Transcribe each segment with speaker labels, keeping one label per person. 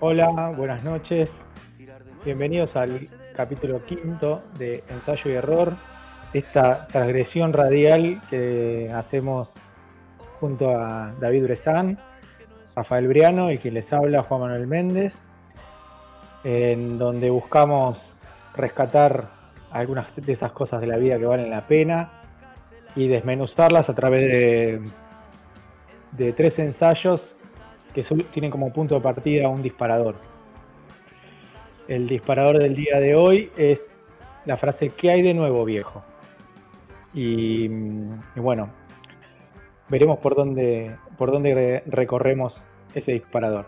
Speaker 1: Hola, buenas noches. Bienvenidos al capítulo quinto de Ensayo y Error, esta transgresión radial que hacemos junto a David Brezán, Rafael Briano y quien les habla Juan Manuel Méndez, en donde buscamos rescatar algunas de esas cosas de la vida que valen la pena y desmenuzarlas a través de, de tres ensayos que tienen como punto de partida un disparador. El disparador del día de hoy es la frase ¿qué hay de nuevo viejo? Y, bueno, veremos por dónde, por dónde recorremos ese disparador.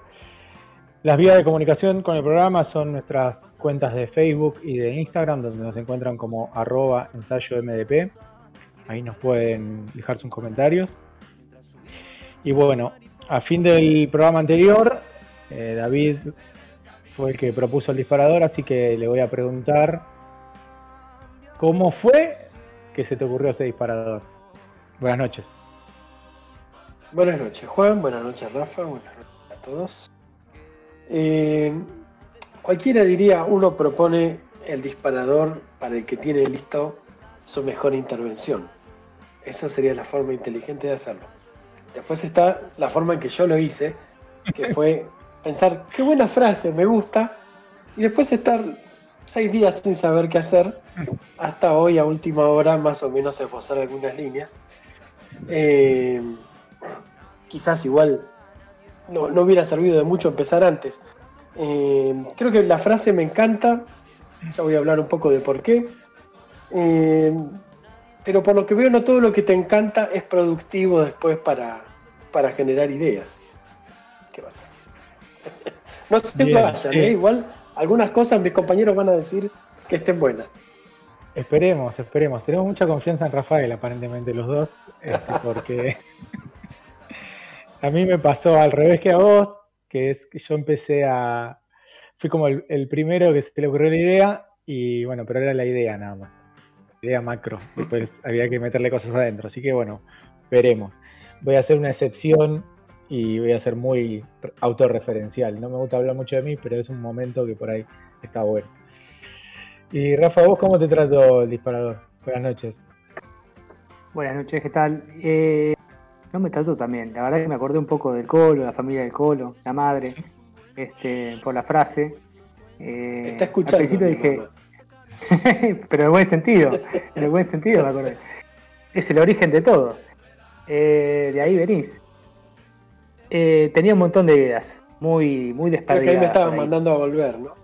Speaker 1: Las vías de comunicación con el programa son nuestras cuentas de Facebook y de Instagram, donde nos encuentran como arroba ensayo MDP. Ahí nos pueden dejar sus comentarios. Y bueno, a fin del programa anterior, eh, David fue el que propuso el disparador, así que le voy a preguntar cómo fue que se te ocurrió ese disparador. Buenas noches.
Speaker 2: Buenas noches, Juan. Buenas noches, Rafa. Buenas noches a todos. Eh, cualquiera diría, uno propone el disparador para el que tiene listo su mejor intervención. Esa sería la forma inteligente de hacerlo. Después está la forma en que yo lo hice, que fue pensar, qué buena frase, me gusta, y después estar seis días sin saber qué hacer, hasta hoy a última hora más o menos esbozar algunas líneas. Eh, quizás igual no, hubiera servido de mucho empezar antes. Eh, creo que la frase me encanta, ya voy a hablar un poco de por qué. Eh, pero por lo que veo no todo lo que te encanta es productivo después para, para generar ideas. ¿Qué va a ser? no se te vayan, ¿eh? igual algunas cosas mis compañeros van a decir que estén buenas.
Speaker 1: Esperemos, esperemos. Tenemos mucha confianza en Rafael, aparentemente, los dos, este, porque a mí me pasó al revés que a vos, que es que yo empecé a... Fui como el, el primero que se le ocurrió la idea, y bueno, pero era la idea nada más idea macro. Después había que meterle cosas adentro. Así que bueno, veremos. Voy a hacer una excepción y voy a ser muy autorreferencial. No me gusta hablar mucho de mí, pero es un momento que por ahí está bueno. Y Rafa, ¿vos cómo te trató el disparador? Buenas noches.
Speaker 3: Buenas noches, ¿qué tal? Eh, no me trató también. La verdad que me acordé un poco del Colo, la familia del Colo, la madre, este, por la frase.
Speaker 2: Eh, Está escuchando.
Speaker 3: Al principio dije, Pero en buen sentido, en el buen sentido me acordé. Es el origen de todo. Eh, de ahí venís. Eh, tenía un montón de ideas, muy, muy desperdigadas.
Speaker 2: que ahí me estaban mandando a volver, ¿no?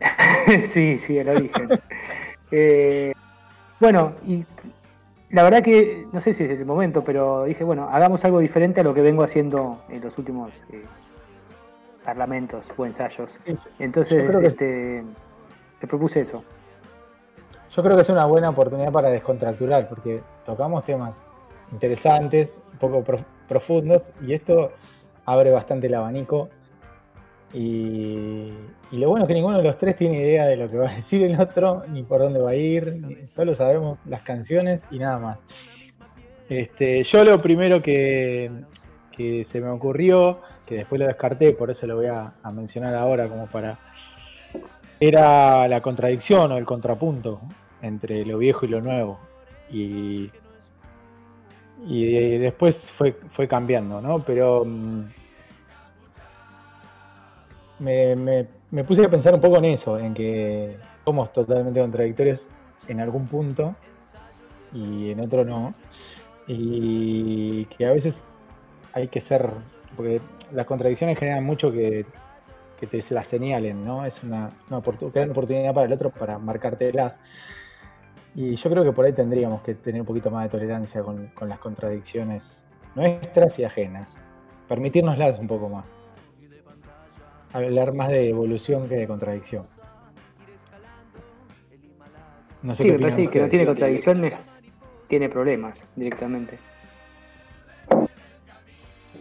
Speaker 3: sí, sí, el origen. Eh, bueno, y la verdad que, no sé si es el momento, pero dije, bueno, hagamos algo diferente a lo que vengo haciendo en los últimos parlamentos o ensayos. Entonces, este, te propuse eso.
Speaker 1: Yo creo que es una buena oportunidad para descontracturar, porque tocamos temas interesantes, un poco profundos, y esto abre bastante el abanico. Y, lo bueno es que ninguno de los tres tiene idea de lo que va a decir el otro, ni por dónde va a ir, solo sabemos las canciones y nada más. Este, yo lo primero que, se me ocurrió, que después lo descarté, por eso lo voy a mencionar ahora como para... Era la contradicción o el contrapunto entre lo viejo y lo nuevo. Y, y después fue, fue cambiando, ¿no? Pero mm, me, me, puse a pensar un poco en eso, en que somos totalmente contradictorios en algún punto y en otro no. Y que a veces hay que ser, porque las contradicciones generan mucho que, que te las señalen, ¿no? Es una, una, oportunidad para el otro para marcártelas. Y yo creo que por ahí tendríamos que tener un poquito más de tolerancia con, las contradicciones nuestras y ajenas. Permitirnoslas un poco más. Hablar más de evolución que de contradicción.
Speaker 3: No sé sí, me parece que no tiene contradicciones, tiene problemas directamente.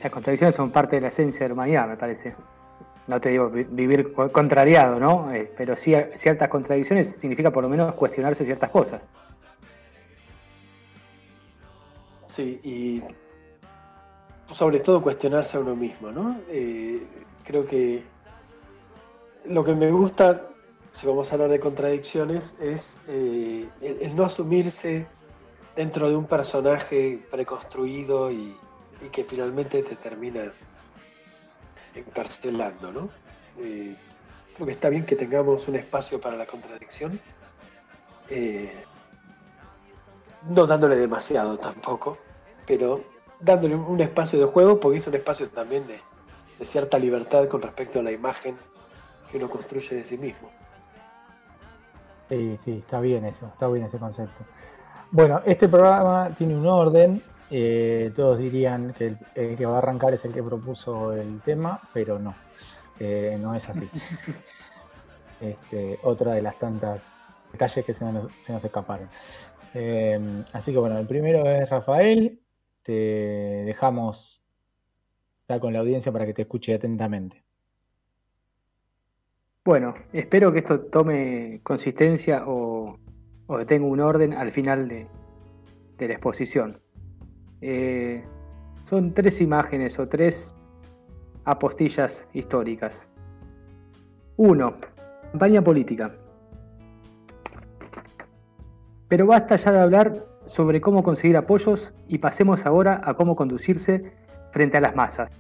Speaker 3: Las contradicciones son parte de la esencia de la humanidad, me parece no te digo vivir contrariado, ¿no? Eh, pero sí ciertas contradicciones significa por lo menos cuestionarse ciertas cosas.
Speaker 2: Sí, y sobre todo cuestionarse a uno mismo, ¿no? Eh, creo que lo que me gusta, si vamos a hablar de contradicciones, es eh, el, no asumirse dentro de un personaje preconstruido y, que finalmente te termina encarcelando, ¿no? Eh, creo que está bien que tengamos un espacio para la contradicción, no dándole demasiado tampoco, pero dándole un espacio de juego porque es un espacio también de, cierta libertad con respecto a la imagen que uno construye de sí mismo.
Speaker 1: Sí, sí, está bien eso, está bien ese concepto. Bueno, este programa tiene un orden. Eh, todos dirían que el, que va a arrancar es el que propuso el tema, pero no, eh, no es así. Este, otra de las tantas detalles que se nos, se nos escaparon. Eh, así que bueno, el primero es Rafael, te dejamos con la audiencia para que te escuche atentamente.
Speaker 3: Bueno, espero que esto tome consistencia o, o tenga un orden al final de, la exposición. Eh, son tres imágenes o tres apostillas históricas. Uno, campaña política. Pero basta ya de hablar sobre cómo conseguir apoyos y pasemos ahora a cómo conducirse frente a las masas.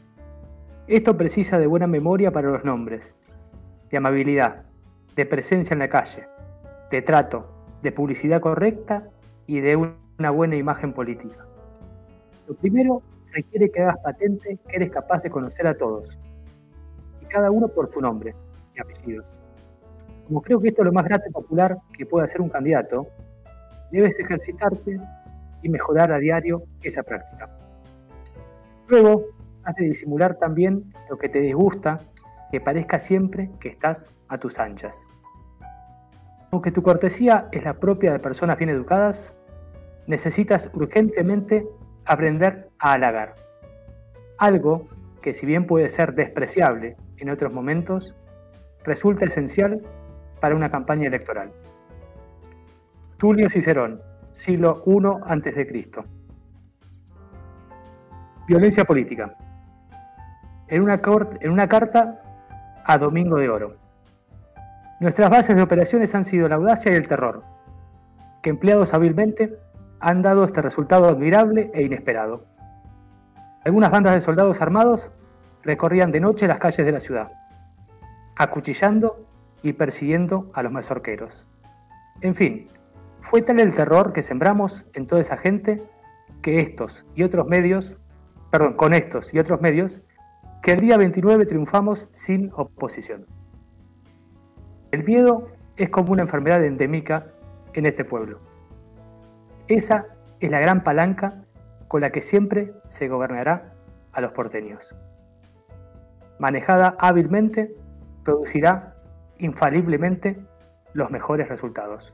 Speaker 3: Esto precisa de buena memoria para los nombres, de amabilidad, de presencia en la calle, de trato, de publicidad correcta y de una buena imagen política. Lo primero requiere que hagas patente que eres capaz de conocer a todos, y cada uno por su nombre y apellidos. Como creo que esto es lo más grato y popular que puede hacer un candidato, debes ejercitarte y mejorar a diario esa práctica. Luego, has de disimular también lo que te disgusta, que parezca siempre que estás a tus anchas. Aunque tu cortesía es la propia de personas bien educadas, necesitas urgentemente aprender a halagar. Algo que si bien puede ser despreciable en otros momentos, resulta esencial para una campaña electoral. Tulio Cicerón, siglo I a.C. Violencia política. En una, en una carta a Domingo de Oro. Nuestras bases de operaciones han sido la audacia y el terror, que empleados hábilmente han dado este resultado admirable e inesperado. Algunas bandas de soldados armados recorrían de noche las calles de la ciudad, acuchillando y persiguiendo a los mazorqueros. En fin, fue tal el terror que sembramos en toda esa gente que estos y otros medios, perdón, con estos y otros medios, que el día 29 triunfamos sin oposición. El miedo es como una enfermedad endémica en este pueblo. Esa es la gran palanca con la que siempre se gobernará a los porteños. Manejada hábilmente, producirá infaliblemente los mejores resultados.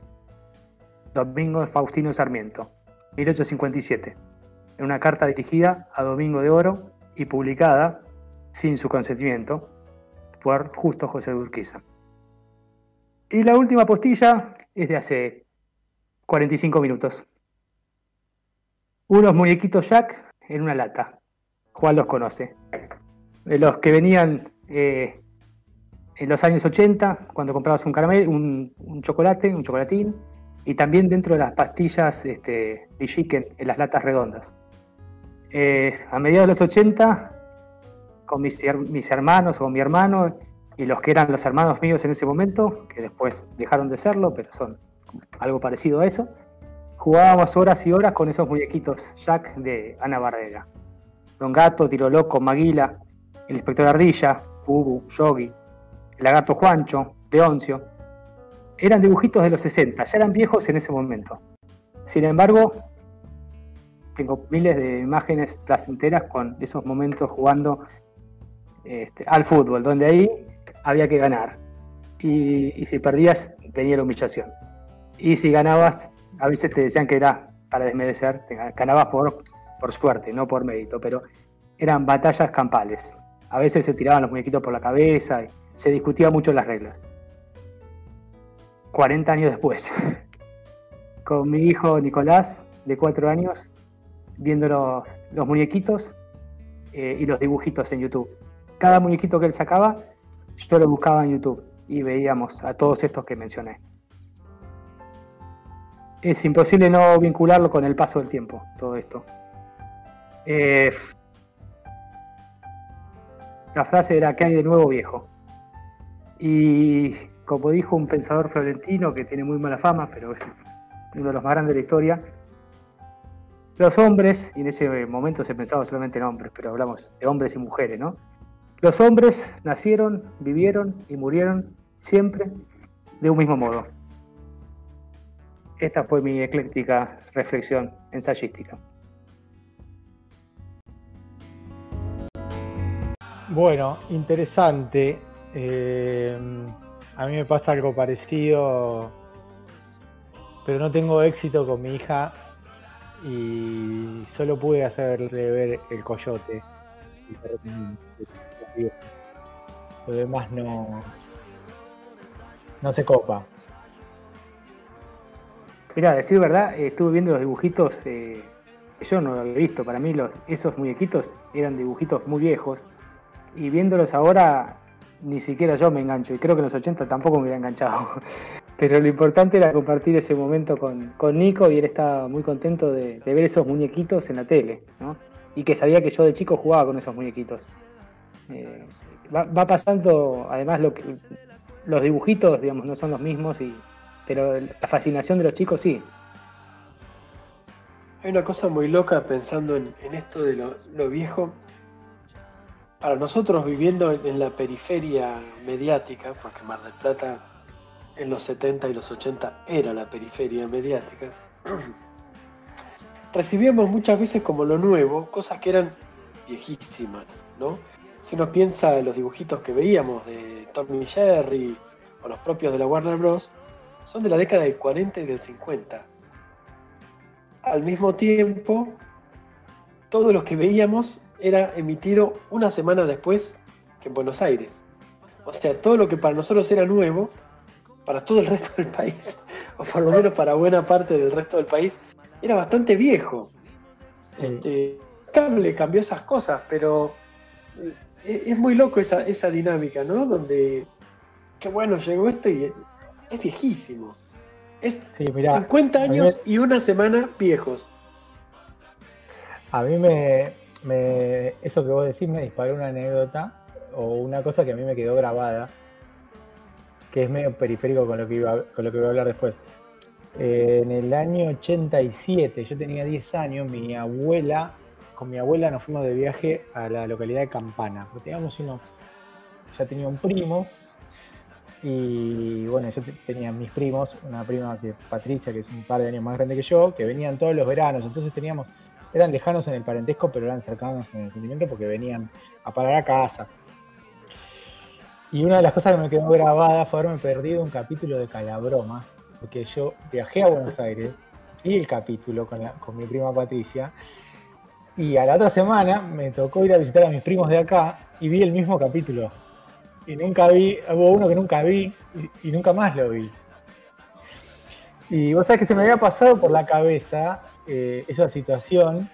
Speaker 3: Domingo Faustino Sarmiento, 1857, en una carta dirigida a Domingo de Oro y publicada, sin su consentimiento, por Justo José de Urquiza. Y la última postilla es de hace 45 minutos. Unos muñequitos Jack en una lata. Juan los conoce. De los que venían eh, en los años 80, cuando comprabas un caramelo, un chocolate, un chocolatín, y también dentro de las pastillas este, chicken en las latas redondas. Eh, a mediados de los 80, con mis, mis hermanos o mi hermano y los que eran los hermanos míos en ese momento, que después dejaron de serlo, pero son algo parecido a eso, jugábamos horas y horas con esos muñequitos Jack de Ana Barrera. Don Gato, Tiro Loco, Maguila, el inspector Ardilla, Bubu, Yogi, el lagarto Juancho, Leoncio eran dibujitos de los 60, ya eran viejos en ese momento. Sin embargo, tengo miles de imágenes placenteras con esos momentos jugando este, al fútbol, donde ahí había que ganar. Y, si perdías, venía la humillación. Y si ganabas, a veces te decían que era para desmerecer, ganabas por, por suerte, no por mérito, pero eran batallas campales. A veces se tiraban los muñequitos por la cabeza y se discutía mucho las reglas. 40 años después, con mi hijo Nicolás, de 4 años, viendo los, muñequitos eh, y los dibujitos en YouTube. Cada muñequito que él sacaba, yo lo buscaba en YouTube y veíamos a todos estos que mencioné. Es imposible no vincularlo con el paso del tiempo, todo esto. Eh, la frase era que hay de nuevo viejo. Y como dijo un pensador florentino que tiene muy mala fama, pero es uno de los más grandes de la historia, los hombres, y en ese momento se pensaba solamente en hombres, pero hablamos de hombres y mujeres, ¿no? Los hombres nacieron, vivieron y murieron siempre de un mismo modo. Esta fue mi ecléctica reflexión ensayística.
Speaker 1: Bueno, interesante. Eh, a mí me pasa algo parecido, pero no tengo éxito con mi hija y solo pude hacerle ver el coyote. Lo demás no, no se copa.
Speaker 3: Mira, decir verdad, estuve viendo los dibujitos, eh, yo no lo había visto, para mí los, esos muñequitos eran dibujitos muy viejos y viéndolos ahora ni siquiera yo me engancho y creo que en los 80 tampoco me hubiera enganchado. Pero lo importante era compartir ese momento con, Nico y él estaba muy contento de, ver esos muñequitos en la tele, ¿no? Y que sabía que yo de chico jugaba con esos muñequitos. Eh, va, pasando, además, lo que, los dibujitos, digamos, no son los mismos, y, pero la fascinación de los chicos sí.
Speaker 2: Hay una cosa muy loca pensando en, esto de lo, viejo. Para nosotros viviendo en la periferia mediática, porque Mar del Plata en los 70 y los 80 era la periferia mediática, recibíamos muchas veces como lo nuevo cosas que eran viejísimas, ¿no? Si uno piensa en los dibujitos que veíamos de Tommy Jerry o los propios de la Warner Bros., son de la década del 40 y del 50. Al mismo tiempo, todo lo que veíamos era emitido una semana después que en Buenos Aires. O sea, todo lo que para nosotros era nuevo para todo el resto del país, o por lo menos para buena parte del resto del país, era bastante viejo. Este, cable cambió esas cosas, pero eh, es muy loco esa, esa dinámica, ¿no? Donde, qué bueno, llegó esto y es viejísimo. Es 50 años y una semana viejos.
Speaker 1: A mí me, me, eso que vos decís me disparó una anécdota o una cosa que a mí me quedó grabada que es medio periférico con lo que, iba, con lo que voy a hablar después. Eh, en el año 87, yo tenía 10 años, mi abuela, con mi abuela nos fuimos de viaje a la localidad de Campana. Teníamos ya tenía un primo, y bueno, yo tenía mis primos, una prima que Patricia, que es un par de años más grande que yo, que venían todos los veranos, entonces teníamos, eran lejanos en el parentesco, pero eran cercanos en el sentimiento porque venían a parar a casa. Y una de las cosas que me quedó grabada fue haberme perdido un capítulo de Calabromas, porque yo viajé a Buenos Aires, vi el capítulo con, con mi prima Patricia, y a la otra semana me tocó ir a visitar a mis primos de acá y vi el mismo capítulo. Y nunca vi, hubo uno que nunca vi y, nunca más lo vi. Y vos sabés que se me había pasado por la cabeza eh, esa situación.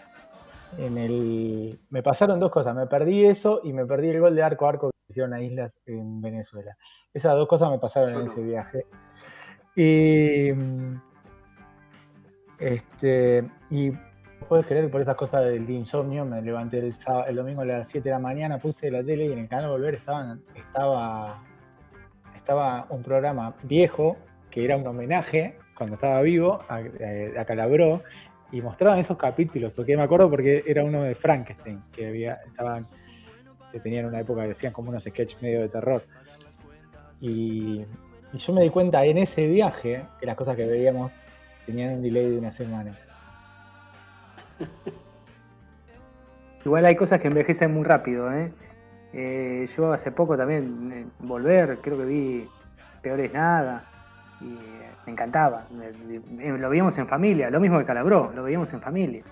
Speaker 1: En el, me pasaron dos cosas, me perdí eso y me perdí el gol de arco a arco hicieron a islas en Venezuela. Esas dos cosas me pasaron en ese viaje. Y, este, y puedes creer por esas cosas del insomnio, me levanté el, el, domingo a las 7 de la mañana, puse la tele y en el canal Volver estaban, estaba, estaba un programa viejo que era un homenaje cuando estaba vivo a, a, Calabró y mostraban esos capítulos, porque me acuerdo porque era uno de Frankenstein, que había, estaban que tenían una época que decían como unos sketches medio de terror. Y, yo me di cuenta en ese viaje que las cosas que veíamos tenían un delay de una semana.
Speaker 3: Igual hay cosas que envejecen muy rápido, ¿eh? Eh, yo hace poco también, eh, volver, creo que vi Peores Nada, y me encantaba. lo veíamos en familia, lo mismo que Calabró, lo veíamos en familia.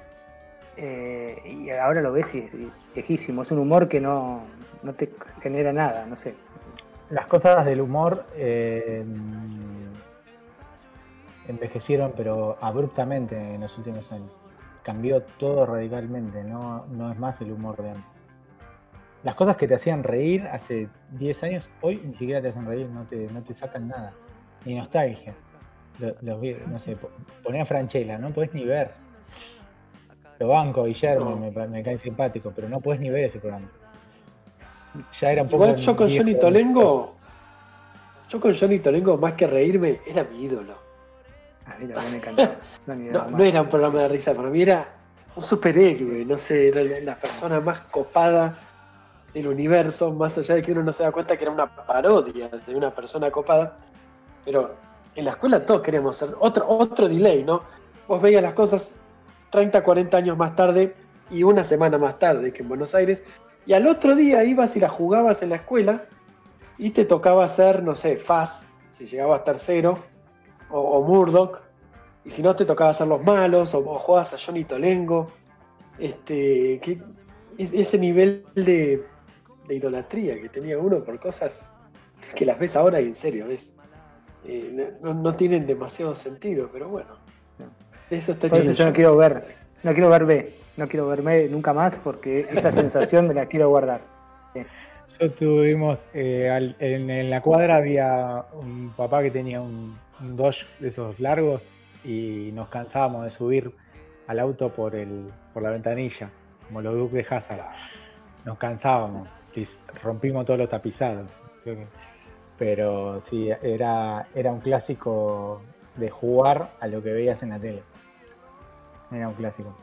Speaker 3: Y ahora lo ves y es viejísimo. Es un humor que no, te genera nada, no sé.
Speaker 1: Las cosas del humor envejecieron, pero abruptamente en los últimos años. Cambió todo radicalmente, no, no es más el humor de antes. las cosas que te hacían reír hace 10 años, hoy ni siquiera te hacen reír, no te, no te sacan nada. Ni nostalgia. Los, no sé, poner a Franchella, no puedes ni ver. Lo banco, Guillermo, me, cae simpático, pero no puedes ni ver ese programa.
Speaker 2: Ya era un poco. Igual yo con Johnny Tolengo, yo con Johnny Tolengo, más que reírme, era mi ídolo. A mí me encantaba. no, no era un programa de risa, para mí era un superhéroe, no sé, era la persona más copada del universo, más allá de que uno no se da cuenta que era una parodia de una persona copada. Pero en la escuela todos queríamos ser otro, otro delay, ¿no? Vos veías las cosas 30, 40 años más tarde y una semana más tarde que en Buenos Aires, y al otro día ibas y la jugabas en la escuela y te tocaba hacer, no sé, Faz, si llegabas tercero, o, o Murdoch, y si no te tocaba hacer los malos, o, jugabas a Johnny Tolengo. Este, que, ese nivel de, idolatría que tenía uno por cosas que las ves ahora y en serio, ves, eh, no, tienen demasiado sentido, pero bueno.
Speaker 3: Eso está por eso yo no quiero ver, no quiero ver B, no quiero verme nunca más porque esa sensación me la quiero guardar.
Speaker 1: Yo tuvimos, eh, en, la cuadra había un papá que tenía un, un de esos largos y nos cansábamos de subir al auto por, el, por la ventanilla, como los Duke de Hazard. Nos cansábamos rompimos todos los tapizados. Pero sí, era, era un clásico de jugar a lo que veías en la tele. Era un clásico.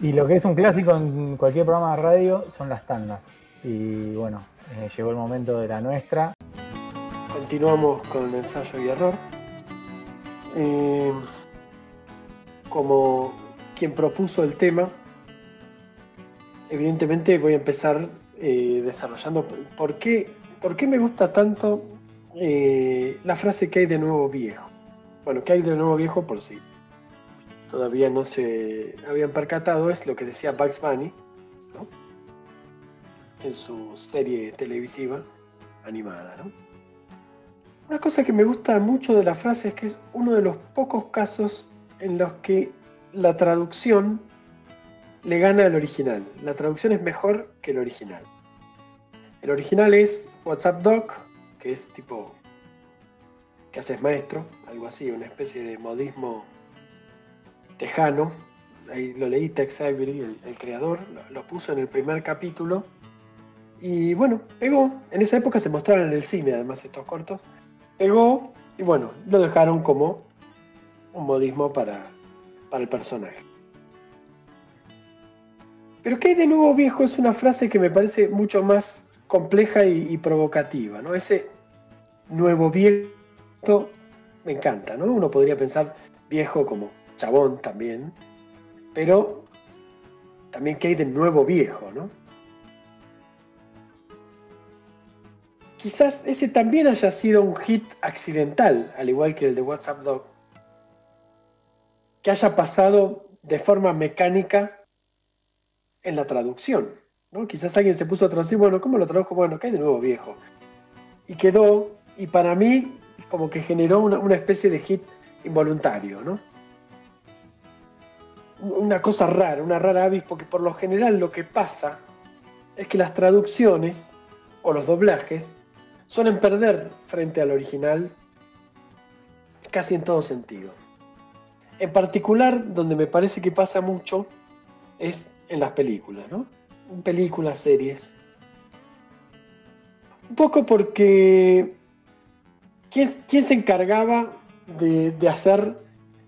Speaker 1: Y lo que es un clásico en cualquier programa de radio son las tandas. Y bueno, eh, llegó el momento de la nuestra.
Speaker 2: Continuamos con el ensayo y error. Eh, como quien propuso el tema, evidentemente voy a empezar eh, desarrollando por qué, por qué me gusta tanto la frase que hay de nuevo viejo. Bueno, que hay de nuevo viejo por sí todavía no se habían percatado es lo que decía Bugs Bunny en su serie televisiva animada. Una cosa que me gusta mucho de la frase es que es uno de los pocos casos en los que la traducción le gana al original. La traducción es mejor que el original. El original es WhatsApp Doc, que es tipo que haces maestro, algo así, una especie de modismo tejano. Ahí lo leí, Tex Avery, el, creador, lo, puso en el primer capítulo. Y bueno, pegó. En esa época se mostraron en el cine, además, estos cortos. Pegó y bueno, lo dejaron como un modismo para, para el personaje. Pero ¿qué hay de nuevo viejo? Es una frase que me parece mucho más compleja y, provocativa, ¿no? Ese nuevo viejo me encanta, ¿no? Uno podría pensar viejo como chabón también, pero también que hay de nuevo viejo, ¿no? Quizás ese también haya sido un hit accidental, al igual que el de WhatsApp Dog, que haya pasado de forma mecánica en la traducción. ¿no? Quizás alguien se puso a traducir, bueno, ¿cómo lo traduzco? Bueno, que hay de nuevo viejo. Y quedó, y para mí, como que generó una, una especie de hit involuntario, ¿no? una cosa rara, una rara avis, porque por lo general lo que pasa es que las traducciones o los doblajes suelen perder frente al original casi en todo sentido. En particular, donde me parece que pasa mucho es en las películas, ¿no? Películas, series. Un poco porque ¿quién, se encargaba de, hacer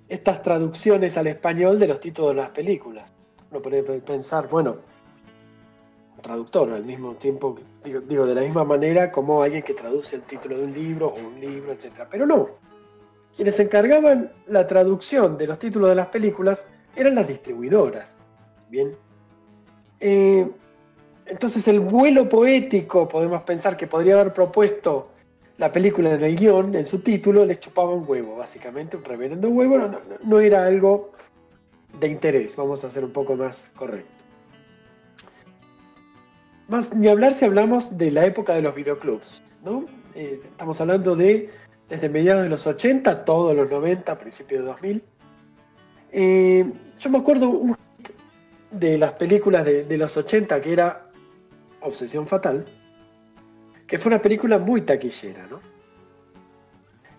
Speaker 2: estas traducciones al español de los títulos de las películas. Uno puede pensar, bueno, traductor al mismo tiempo, digo, de la misma manera como alguien que traduce el título de un libro o un libro, etc. Pero no. Quienes encargaban la traducción de los títulos de las películas eran las distribuidoras. Bien. Eh, entonces el vuelo poético, podemos pensar que podría haber propuesto la película en el guion, en su título, les chupaba un huevo, básicamente, un reverendo huevo, no, era algo de interés, vamos a ser un poco más correcto. Más ni hablar si hablamos de la época de los videoclubs, ¿no? Eh, estamos hablando de desde mediados de los 80, todos los 90, principios de 2000. Eh, yo me acuerdo de las películas de, de los 80 que era Obsesión Fatal, que fue una película muy taquillera, ¿no?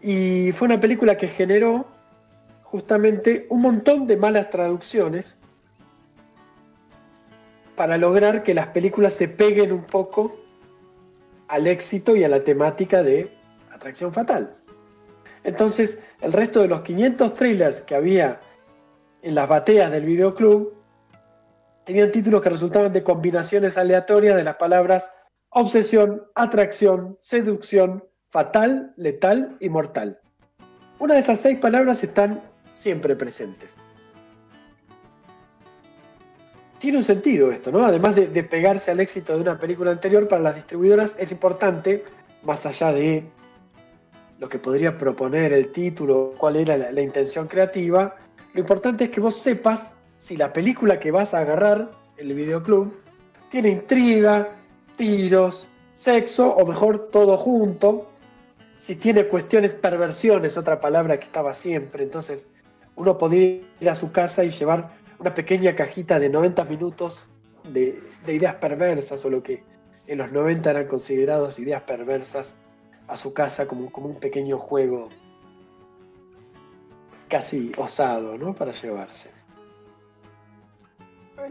Speaker 2: Y fue una película que generó justamente un montón de malas traducciones para lograr que las películas se peguen un poco al éxito y a la temática de Atracción Fatal. Entonces, el resto de los 500 trailers que había en las bateas del videoclub tenían títulos que resultaban de combinaciones aleatorias de las palabras obsesión, atracción, seducción, fatal, letal y mortal. Una de esas seis palabras están siempre presentes. Tiene un sentido esto, ¿no? Además de, pegarse al éxito de una película anterior, para las distribuidoras es importante, más allá de lo que podría proponer el título, cuál era la intención creativa, lo importante es que vos sepas si la película que vas a agarrar, el videoclub, tiene intriga, tiros, sexo, o mejor todo junto, si tiene cuestiones, perversiones, otra palabra que estaba siempre, entonces uno podría ir a su casa y llevar una pequeña cajita de 90 minutos de, ideas perversas o lo que en los 90 eran considerados ideas perversas a su casa como, como un pequeño juego casi osado ¿no? para llevarse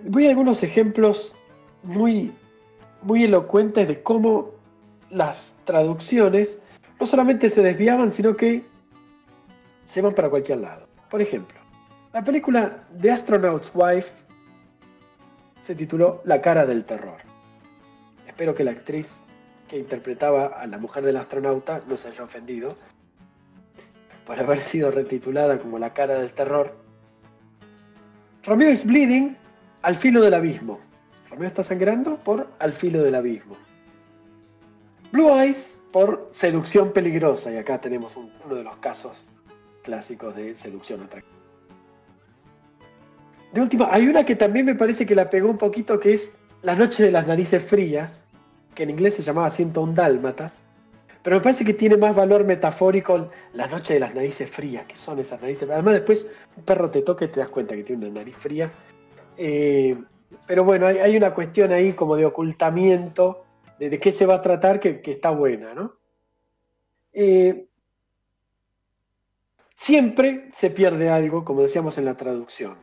Speaker 2: voy a algunos ejemplos muy, muy elocuentes de cómo las traducciones no solamente se desviaban, sino que se van para cualquier lado. Por ejemplo, la película The Astronaut's Wife se tituló La cara del terror. Espero que la actriz que interpretaba a la mujer del astronauta no se haya ofendido por haber sido retitulada como La cara del terror. Romeo is Bleeding al filo del abismo. Romeo está sangrando por Al filo del abismo. Blue Eyes por Seducción peligrosa. Y acá tenemos uno de los casos clásicos de seducción atractiva. De última, hay una que también me parece que la pegó un poquito, que es La noche de las narices frías, que en inglés se llamaba 101 dálmatas. Pero me parece que tiene más valor metafórico la noche de las narices frías, que son esas narices. Además, después un perro te toca y te das cuenta que tiene una nariz fría eh, pero bueno, hay, una cuestión ahí como de ocultamiento de, qué se va a tratar que, está buena, ¿no? Eh, siempre se pierde algo, como decíamos en la traducción.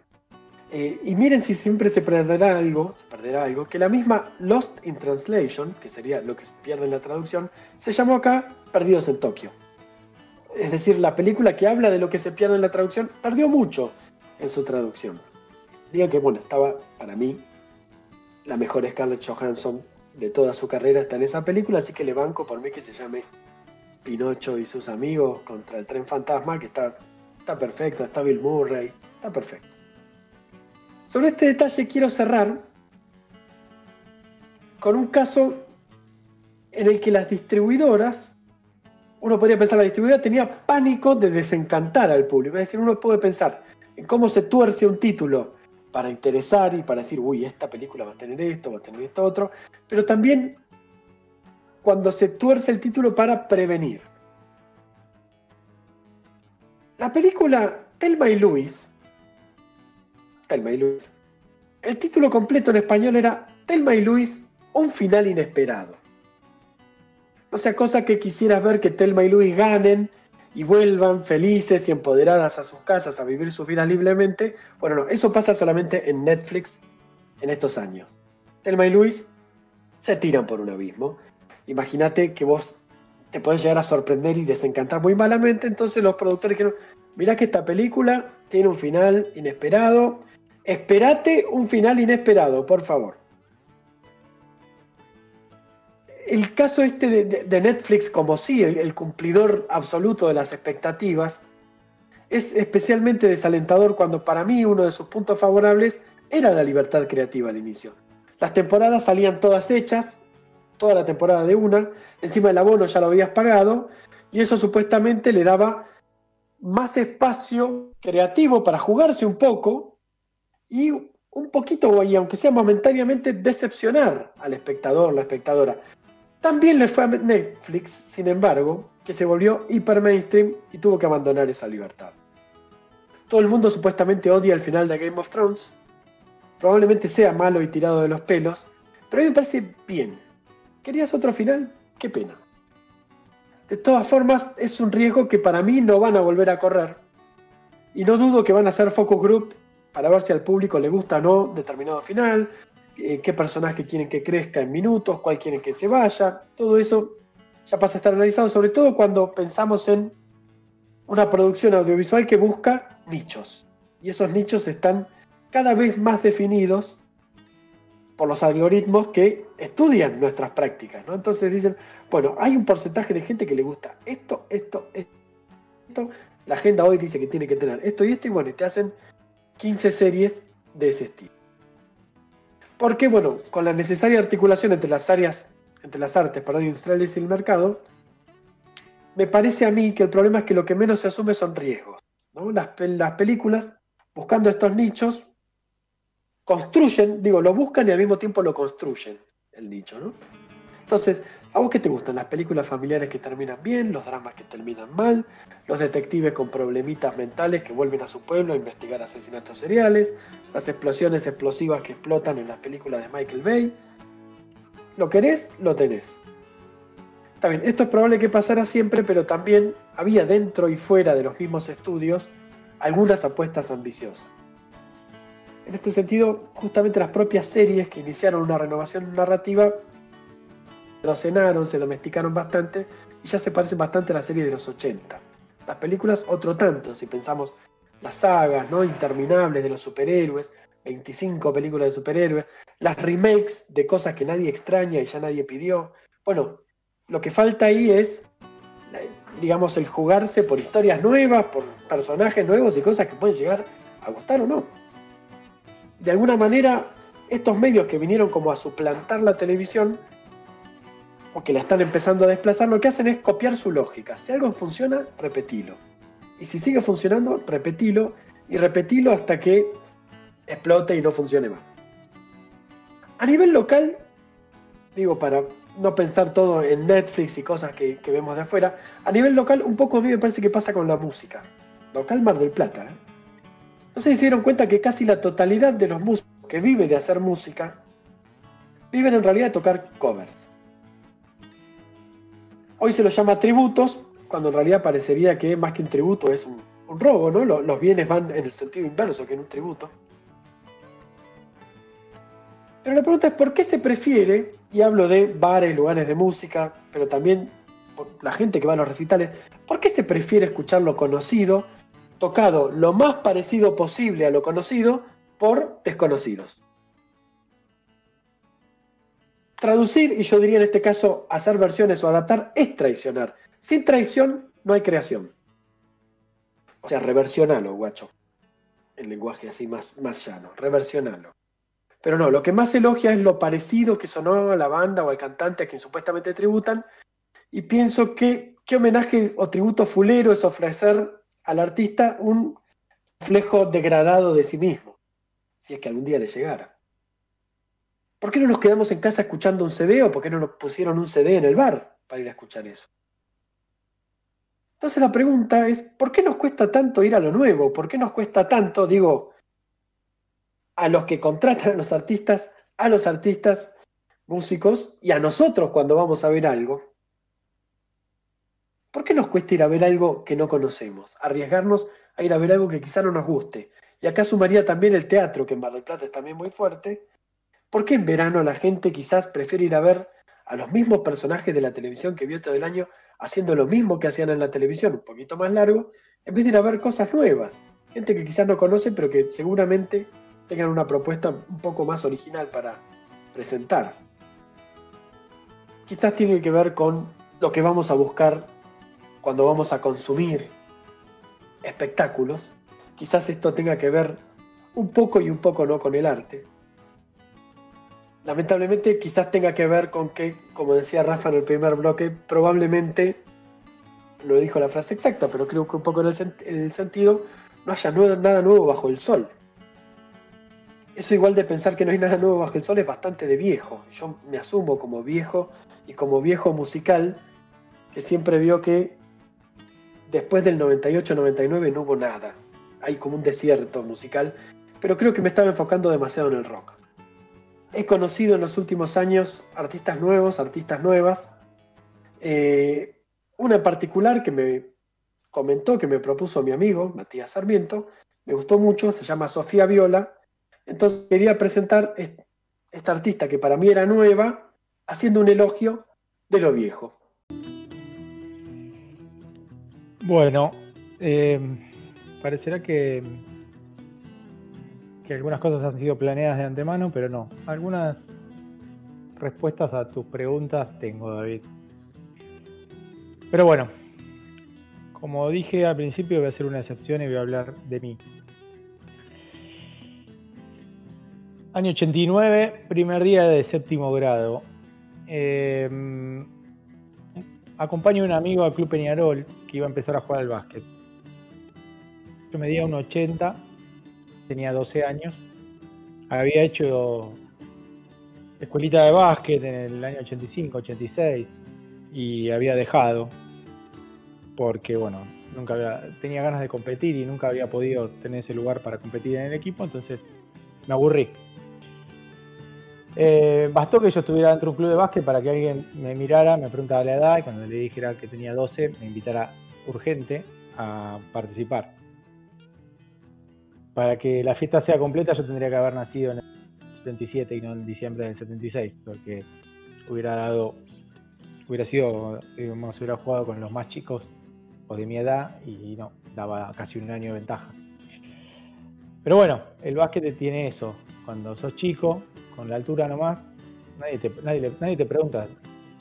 Speaker 2: Eh, y miren si siempre se perderá algo, se perderá algo, que la misma Lost in Translation, que sería lo que se pierde en la traducción, se llamó acá Perdidos en Tokio. Es decir, la película que habla de lo que se pierde en la traducción perdió mucho en su traducción. Diga que, bueno, estaba para mí la mejor Scarlett Johansson de toda su carrera está en esa película, así que le banco por mí que se llame Pinocho y sus amigos contra el tren fantasma, que está, está perfecto, está Bill Murray, está perfecto. Sobre este detalle quiero cerrar con un caso en el que las distribuidoras, uno podría pensar, la distribuidora tenía pánico de desencantar al público, es decir, uno puede pensar en cómo se tuerce un título para interesar y para decir, uy, esta película va a tener esto, va a tener esto otro, pero también cuando se tuerce el título para prevenir. La película Telma y Luis, El título completo en español era Telma y Luis, un final inesperado. No sea cosa que quisieras ver que Telma y Luis ganen y vuelvan felices y empoderadas a sus casas a vivir su vida libremente. Bueno, no, eso pasa solamente en Netflix en estos años. Telma y Luis se tiran por un abismo. Imagínate que vos te podés llegar a sorprender y desencantar muy malamente, entonces los productores dijeron, mirá que esta película tiene un final inesperado, esperate un final inesperado, por favor. el caso este de, Netflix, como sí, el, cumplidor absoluto de las expectativas, es especialmente desalentador cuando para mí uno de sus puntos favorables era la libertad creativa al inicio. Las temporadas salían todas hechas, toda la temporada de una, encima el abono ya lo habías pagado, y eso supuestamente le daba más espacio creativo para jugarse un poco y un poquito, y aunque sea momentáneamente, decepcionar al espectador, la espectadora. También le fue a Netflix, sin embargo, que se volvió hiper mainstream y tuvo que abandonar esa libertad. Todo el mundo supuestamente odia el final de Game of Thrones. Probablemente sea malo y tirado de los pelos, Pero a mí me parece bien. ¿Querías otro final? Qué pena. De todas formas, es un riesgo que para mí no van a volver a correr. Y no dudo que van a hacer focus group para ver si al público le gusta o no determinado final, eh, qué personaje quieren que crezca en minutos, cuál quieren que se vaya. Todo eso ya pasa a estar analizado, sobre todo cuando pensamos en una producción audiovisual que busca nichos. Y esos nichos están cada vez más definidos por los algoritmos que estudian nuestras prácticas. ¿no? Entonces dicen, bueno, hay un porcentaje de gente que le gusta esto, esto, esto. La agenda hoy dice que tiene que tener esto y esto, y bueno, y te hacen 15 series de ese estilo. Porque, bueno, con la necesaria articulación entre las áreas, entre las artes, perdón, industriales y el mercado, me parece a mí que el problema es que lo que menos se asume son riesgos. Las, las películas, buscando estos nichos, construyen, digo, lo buscan y al mismo tiempo lo construyen, el nicho, ¿no? Entonces, ¿a vos qué te gustan? Las películas familiares que terminan bien, los dramas que terminan mal, los detectives con problemitas mentales que vuelven a su pueblo a investigar asesinatos seriales, las explosiones explosivas que explotan en las películas de Michael Bay. ¿Lo querés? Lo tenés. También, esto es probable que pasara siempre, pero también había dentro y fuera de los mismos estudios algunas apuestas ambiciosas. En este sentido, justamente las propias series que iniciaron una renovación narrativa docenaron, se domesticaron bastante y ya se parecen bastante a la serie de los 80. Las películas otro tanto, si pensamos las sagas ¿no? interminables de los superhéroes, 25 películas de superhéroes, las remakes de cosas que nadie extraña y ya nadie pidió. Bueno, lo que falta ahí es, digamos, el jugarse por historias nuevas, por personajes nuevos y cosas que pueden llegar a gustar o no. De alguna manera, estos medios que vinieron como a suplantar la televisión, o que la están empezando a desplazar, lo que hacen es copiar su lógica. Si algo funciona, repetilo. Y si sigue funcionando, repetilo y repetilo hasta que explote y no funcione más. A nivel local, digo, para no pensar todo en Netflix y cosas que, vemos de afuera, a nivel local un poco a mí me parece que pasa con la música. Local Mar del Plata. ¿eh? No se dieron cuenta que casi la totalidad de los músicos que viven de hacer música, viven en realidad de tocar covers. Hoy se los llama tributos, cuando en realidad parecería que más que un tributo es un, robo, ¿no? Los, bienes van en el sentido inverso que en un tributo. Pero la pregunta es, ¿por qué se prefiere, y hablo de bares, lugares de música, pero también por la gente que va a los recitales, ¿por qué se prefiere escuchar lo conocido, tocado lo más parecido posible a lo conocido, por desconocidos? Traducir, y yo diría en este caso hacer versiones o adaptar, es traicionar. Sin traición no hay creación. O sea, reversionalo, guacho. El lenguaje así más, más llano, reversionalo. Pero no, lo que más elogia es lo parecido que sonó a la banda o al cantante a quien supuestamente tributan. Y pienso que qué homenaje o tributo fulero es ofrecer al artista un reflejo degradado de sí mismo, si es que algún día le llegara. ¿Por qué no nos quedamos en casa escuchando un CD o por qué no nos pusieron un CD en el bar para ir a escuchar eso? Entonces la pregunta es, ¿por qué nos cuesta tanto ir a lo nuevo? ¿Por qué nos cuesta tanto, digo, a los que contratan a los artistas, a los artistas, músicos y a nosotros cuando vamos a ver algo? ¿Por qué nos cuesta ir a ver algo que no conocemos? Arriesgarnos a ir a ver algo que quizá no nos guste. Y acá sumaría también el teatro, que en Mar del Plata es también muy fuerte, ¿Por qué en verano la gente quizás prefiere ir a ver a los mismos personajes de la televisión que vio todo el año haciendo lo mismo que hacían en la televisión, un poquito más largo, en vez de ir a ver cosas nuevas? Gente que quizás no conoce, pero que seguramente tengan una propuesta un poco más original para presentar. Quizás tiene que ver con lo que vamos a buscar cuando vamos a consumir espectáculos. Quizás esto tenga que ver un poco y un poco no con el arte lamentablemente quizás tenga que ver con que, como decía Rafa en el primer bloque, probablemente, no dijo la frase exacta, pero creo que un poco en el, sentido, no haya nada nuevo bajo el sol. Eso igual de pensar que no hay nada nuevo bajo el sol es bastante de viejo. Yo me asumo como viejo y como viejo musical que siempre vio que después del 98-99 no hubo nada. Hay como un desierto musical, pero creo que me estaba enfocando demasiado en el rock. He conocido en los últimos años artistas nuevos, artistas nuevas. Eh, una en particular que me comentó, que me propuso mi amigo Matías Sarmiento, me gustó mucho, se llama Sofía Viola. Entonces quería presentar esta artista que para mí era nueva, haciendo un elogio de lo viejo.
Speaker 1: Bueno, eh, parecerá que, que algunas cosas han sido planeadas de antemano, pero no. Algunas respuestas a tus preguntas tengo, David. Pero bueno, como dije al principio, voy a hacer una excepción y voy a hablar de mí. Año 89, primer día de séptimo grado. Em, acompaño a un amigo al Club Peñarol que iba a empezar a jugar al básquet. Yo medía un 80, tenía 12 años. Había hecho escuelita de básquet en el año 85, 86 y había dejado porque, bueno, nunca tenía ganas de competir y nunca había podido tener ese lugar para competir en el equipo, entonces me aburrí. Eh, bastó que yo estuviera dentro de un club de básquet para que alguien me mirara, me preguntara la edad y cuando le dijera que tenía 12 me invitara urgente a participar. Para que la fiesta sea completa yo tendría que haber nacido en el 77 y no en diciembre del 76, porque hubiera dado, hubiera sido, digamos, hubiera jugado con los más chicos o de mi edad y no, daba casi un año de ventaja. Pero bueno, el básquet tiene eso. Cuando sos chico, con la altura nomás, nadie te, nadie, te pregunta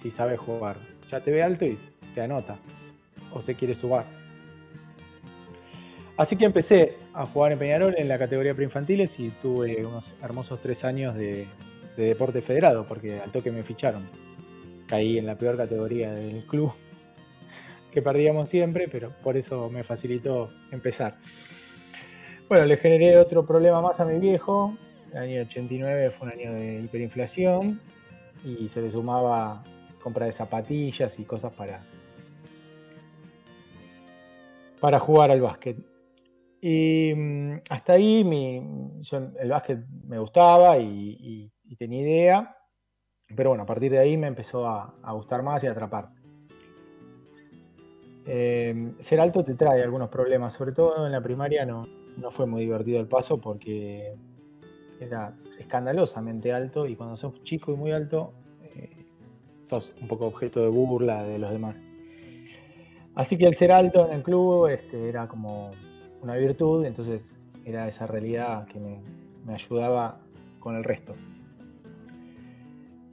Speaker 1: si sabes jugar. Ya te ve alto y te anota. O se quiere subar. Así que empecé a jugar en Peñarol en la categoría preinfantiles y tuve unos hermosos tres años de, deporte federado, porque al toque me ficharon. Caí en la peor categoría del club, que perdíamos siempre, pero por eso me facilitó empezar. Bueno, le generé otro problema más a mi viejo, el año 89 fue un año de hiperinflación y se le sumaba compra de zapatillas y cosas para, para jugar al básquet. Y mm, hasta ahí el básquet me gustaba y, tenía idea, pero bueno, a partir de ahí me empezó a, gustar más y a atrapar. Eh, ser alto te trae algunos problemas, sobre todo en la primaria no, no fue muy divertido el paso porque era escandalosamente alto y cuando sos chico y muy alto, eh, sos un poco objeto de burla de los demás. Así que el ser alto en el club este, era como una virtud, entonces era esa realidad que me, ayudaba con el resto.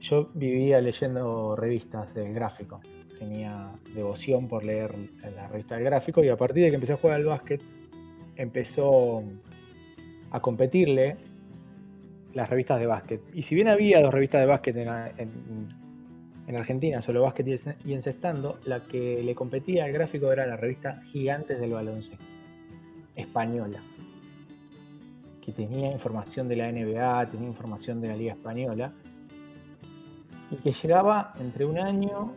Speaker 1: Yo vivía leyendo revistas del gráfico, tenía devoción por leer la revista del gráfico y a partir de que empecé a jugar al básquet, empezó a competirle las revistas de básquet. Y si bien había dos revistas de básquet en, Argentina, solo básquet y encestando, la que le competía al gráfico era la revista Gigantes del Baloncesto, española, que tenía información de la NBA, tenía información de la Liga Española, y que llegaba entre un año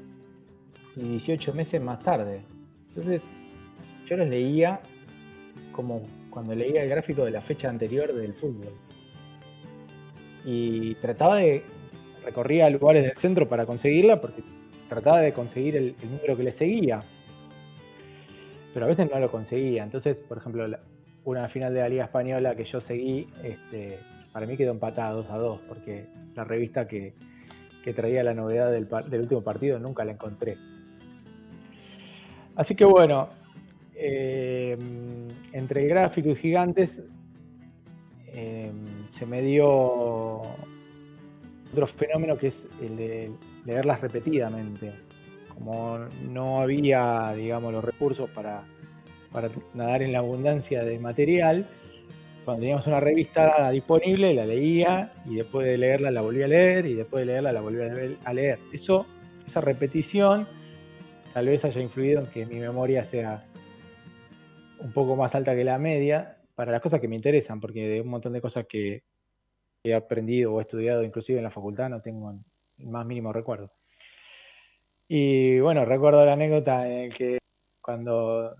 Speaker 1: y 18 meses más tarde. Entonces, yo los leía como cuando leía el gráfico de la fecha anterior del fútbol y trataba de recorría lugares del centro para conseguirla porque trataba de conseguir el, número que le seguía. Pero a veces no lo conseguía. Entonces, por ejemplo, una final de la Liga Española que yo seguí, este, para mí quedó empatados a dos, porque la revista que, traía la novedad del, último partido nunca la encontré. Así que bueno, eh, entre gráfico y gigantes Em, se me dio otro fenómeno que es el de leerlas repetidamente. Como no había, digamos, los recursos para, nadar en la abundancia de material, cuando teníamos una revista disponible, la leía y después de leerla la volví a leer y después de leerla la volví a leer. Eso, esa repetición tal vez haya influido en que mi memoria sea un poco más alta que la media para las cosas que me interesan, porque de un montón de cosas que he aprendido o estudiado, inclusive en la facultad, no tengo el más mínimo recuerdo. Y bueno, recuerdo la anécdota en el que cuando,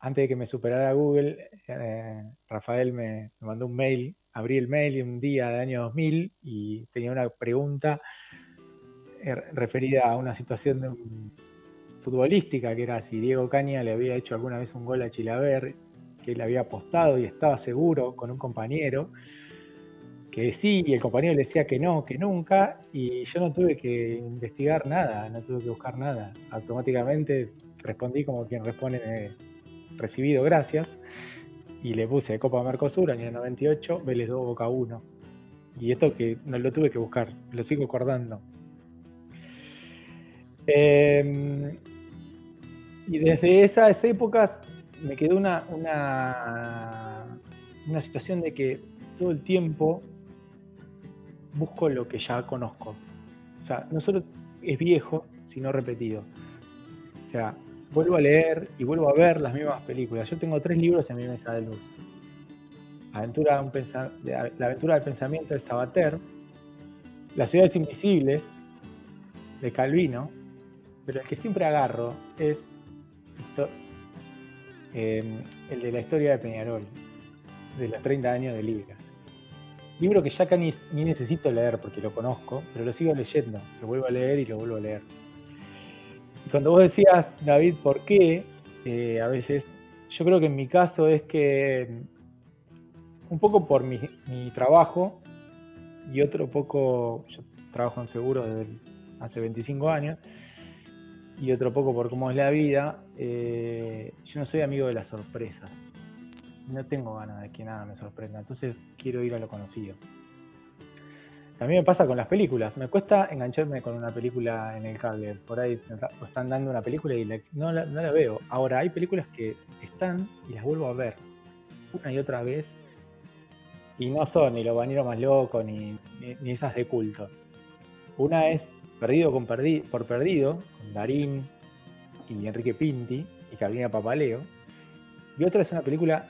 Speaker 1: antes de que me superara Google, eh, Rafael me, mandó un mail abrí el mail un día del año 2000 y tenía una pregunta eh, referida a una situación futbolística, que era si Diego Caña le había hecho alguna vez un gol a Chilaver, que él había apostado y estaba seguro con un compañero, que sí, y el compañero le decía que no, que nunca, y yo no tuve que investigar nada, no tuve que buscar nada. Automáticamente respondí como quien responde, eh, recibido, gracias, y le puse Copa Mercosur, año 98, Vélez 2, Boca 1. Y esto que no lo tuve que buscar, lo sigo acordando. Em, y desde esas épocas me quedó una, una, una situación de que todo el tiempo busco lo que ya conozco. O sea, no solo es viejo, sino repetido. O sea, vuelvo a leer y vuelvo a ver las mismas películas. Yo tengo tres libros en mi mesa de luz. Aventura un la aventura del pensamiento de Sabater, Las ciudades invisibles de Calvino, pero el que siempre agarro es em, el de la historia de Peñarol, de los 30 años de Liga. Libro que ya ni, ni necesito leer porque lo conozco, pero lo sigo leyendo, lo vuelvo a leer y lo vuelvo a leer. Y cuando vos decías, David, ¿por qué? Eh, a veces, yo creo que en mi caso es que un poco por mi, trabajo y otro poco, yo trabajo en seguro desde hace 25 años, y otro poco por cómo es la vida, eh, yo no soy amigo de las sorpresas. No tengo ganas de que nada me sorprenda, entonces quiero ir a lo conocido. También me pasa con las películas. Me cuesta engancharme con una película en el cable. Por ahí están dando una película y no, la, veo. Ahora, hay películas que están y las vuelvo a ver una y otra vez. Y no son ni Los Bañeros Más Locos ni, ni, esas de culto. Una es Perdido con por Perdido, con Darín y Enrique Pinti y Carolina Papaleo. Y otra es una película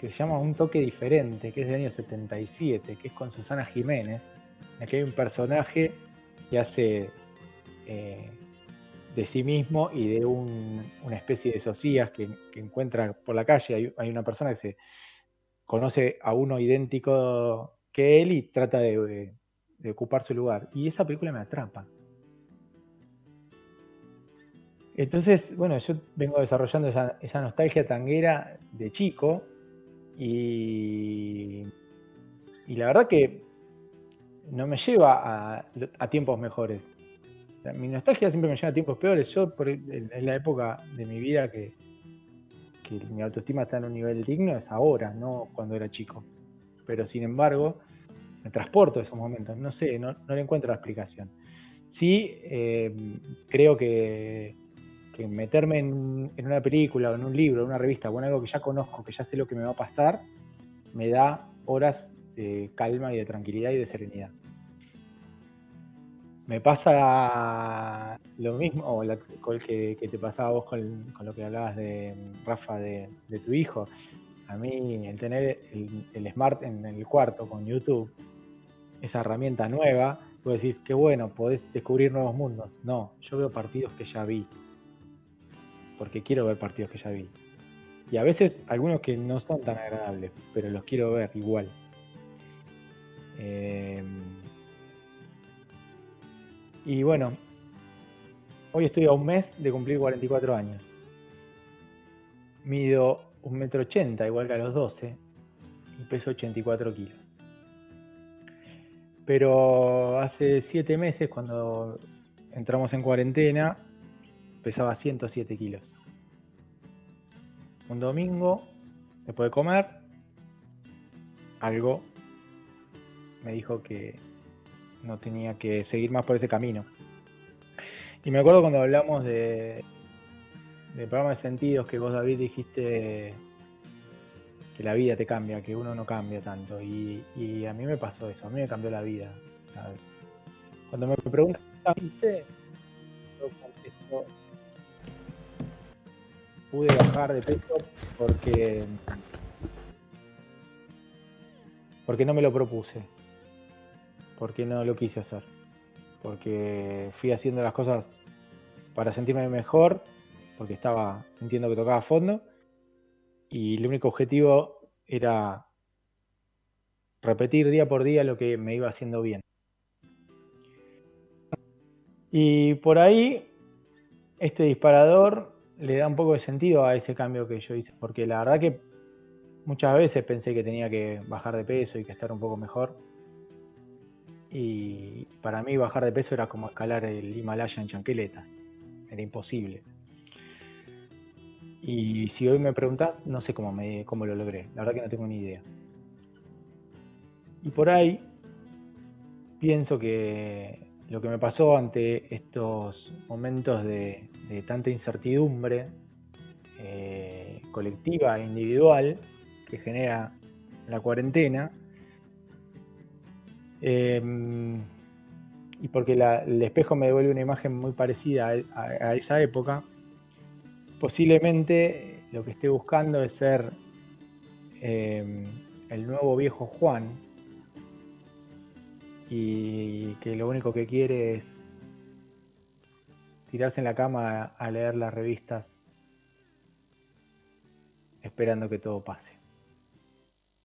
Speaker 1: que se llama Un toque diferente, que es del año 77, que es con Susana Jiménez, que hay un personaje que hace eh, de sí mismo y de una especie de socias que, encuentra por la calle. Hay, una persona que se conoce a uno idéntico que él y trata de, ocupar su lugar. Y esa película me atrapa. Entonces, bueno, yo vengo desarrollando esa nostalgia tanguera de chico, y, la verdad que no me lleva a, tiempos mejores. mi nostalgia siempre me lleva a tiempos peores. Yo, en, la época de mi vida que, mi autoestima está en un nivel digno, es ahora, no cuando era chico. Pero sin embargo, me transporto esos momentos. No sé, no, le encuentro la explicación. Sí, eh, creo que meterme en, una película o en un libro, en una revista o en algo que ya conozco, que ya sé lo que me va a pasar, me da horas de calma y de tranquilidad y de serenidad. Me pasa lo mismo, o la, que, que, te pasaba vos con, lo que hablabas de Rafa, de, tu hijo. A mí, el tener el, smart en el cuarto con YouTube, esa herramienta nueva, vos decís, qué bueno, podés descubrir nuevos mundos. No, yo veo partidos que ya vi porque quiero ver partidos que ya vi. Y a veces algunos que no son tan agradables, pero los quiero ver igual. Eh, y bueno, hoy estoy a un mes de cumplir 44 años. Mido un metro ochenta, igual que a los 12, y peso 84 kilos. Pero hace 7 meses, cuando entramos en cuarentena, pesaba 107 kilos. Un domingo, después de comer, algo me dijo que no tenía que seguir más por ese camino. Y me acuerdo cuando hablamos de, del programa de sentidos que vos, David, dijiste que la vida te cambia, que uno no cambia tanto. Y, a mí me pasó eso, a mí me cambió la vida. Cuando me preguntan. Yo contesto, pude bajar de peso porque porque no me lo propuse, porque no lo quise hacer, porque fui haciendo las cosas para sentirme mejor, porque estaba sintiendo que tocaba fondo y el único objetivo era repetir día por día lo que me iba haciendo bien. Y por ahí, este disparador le da un poco de sentido a ese cambio que yo hice, porque la verdad que muchas veces pensé que tenía que bajar de peso y que estar un poco mejor. Y para mí bajar de peso era como escalar el Himalaya en chanqueletas, era imposible. Y si hoy me preguntas, no sé cómo, me, cómo lo logré, la verdad que no tengo ni idea. Y por ahí pienso que lo que me pasó ante estos momentos de, tanta incertidumbre eh, colectiva e individual que genera la cuarentena, em, y porque el espejo me devuelve una imagen muy parecida a, esa época, posiblemente lo que esté buscando es ser em, el nuevo viejo Juan, y que lo único que quiere es tirarse en la cama a leer las revistas esperando que todo pase.